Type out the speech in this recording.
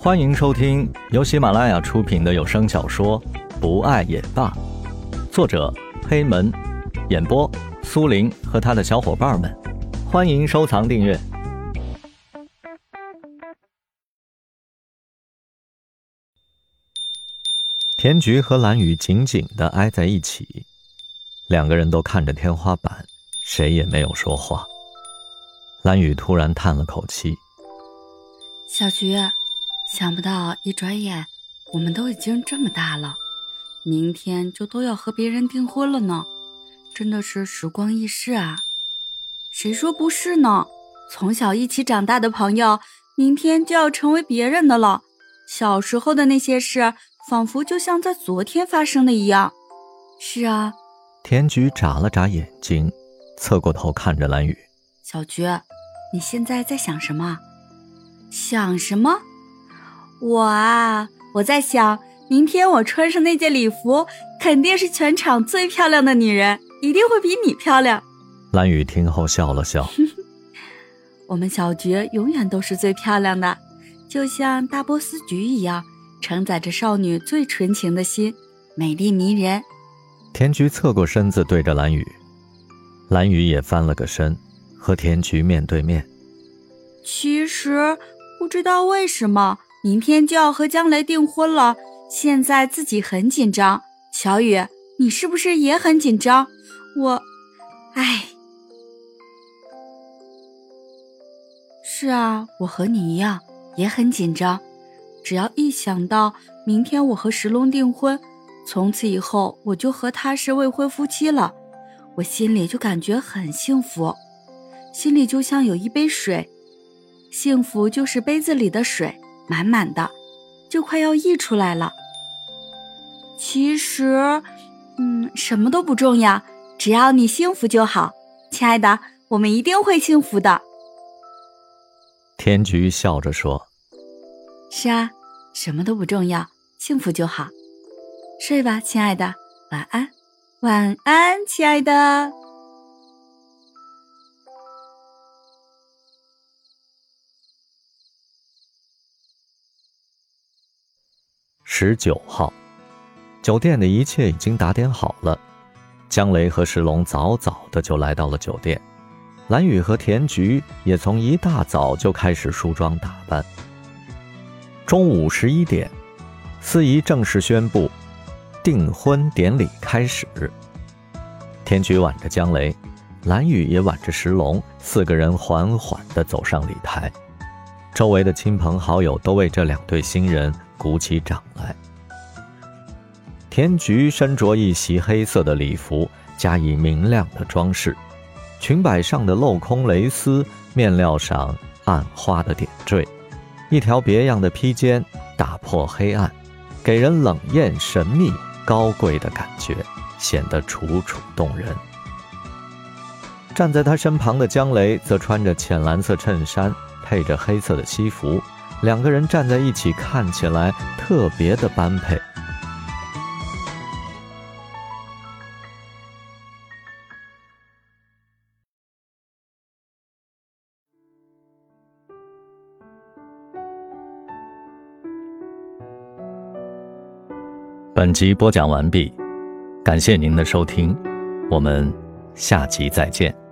欢迎收听由喜马拉雅出品的有声小说《不爱也罢》，作者黑门，演播苏林和他的小伙伴们。欢迎收藏订阅。田菊和蓝雨紧紧的挨在一起，两个人都看着天花板，谁也没有说话。蓝雨突然叹了口气：“小菊。”想不到一转眼，我们都已经这么大了，明天就都要和别人订婚了呢，真的是时光易逝啊！谁说不是呢？从小一起长大的朋友，明天就要成为别人的了。小时候的那些事，仿佛就像在昨天发生的一样。是啊，田菊眨了眨眼睛，侧过头看着蓝雨：“小菊，你现在在想什么？想什么？”我啊，我在想，明天我穿上那件礼服，肯定是全场最漂亮的女人，一定会比你漂亮。蓝雨听后笑了笑。我们小菊永远都是最漂亮的，就像大波斯菊一样，承载着少女最纯情的心，美丽迷人。田菊侧过身子对着蓝雨，蓝雨也翻了个身，和田菊面对面。其实不知道为什么。明天就要和江雷订婚了，现在自己很紧张。小雨，你是不是也很紧张？我，唉，是啊，我和你一样也很紧张。只要一想到明天我和石龙订婚，从此以后我就和他是未婚夫妻了，我心里就感觉很幸福，心里就像有一杯水，幸福就是杯子里的水。满满的，就快要溢出来了。其实，嗯，什么都不重要，只要你幸福就好，亲爱的，我们一定会幸福的。天菊笑着说：“是啊，什么都不重要，幸福就好。睡吧，亲爱的，晚安，晚安，亲爱的。”十九号，酒店的一切已经打点好了。江雷和石龙早早的就来到了酒店，蓝雨和田菊也从一大早就开始梳妆打扮。中午十一点，司仪正式宣布，订婚典礼开始。田菊挽着江雷，蓝雨也挽着石龙，四个人缓缓地走上礼台。周围的亲朋好友都为这两对新人。鼓起掌来。田菊身着一袭黑色的礼服，加以明亮的装饰，裙摆上的镂空蕾丝，面料上暗花的点缀，一条别样的披肩打破黑暗，给人冷艳神秘、高贵的感觉，显得楚楚动人。站在他身旁的江雷则穿着浅蓝色衬衫，配着黑色的西服。两个人站在一起，看起来特别的般配。本集播讲完毕，感谢您的收听，我们下集再见。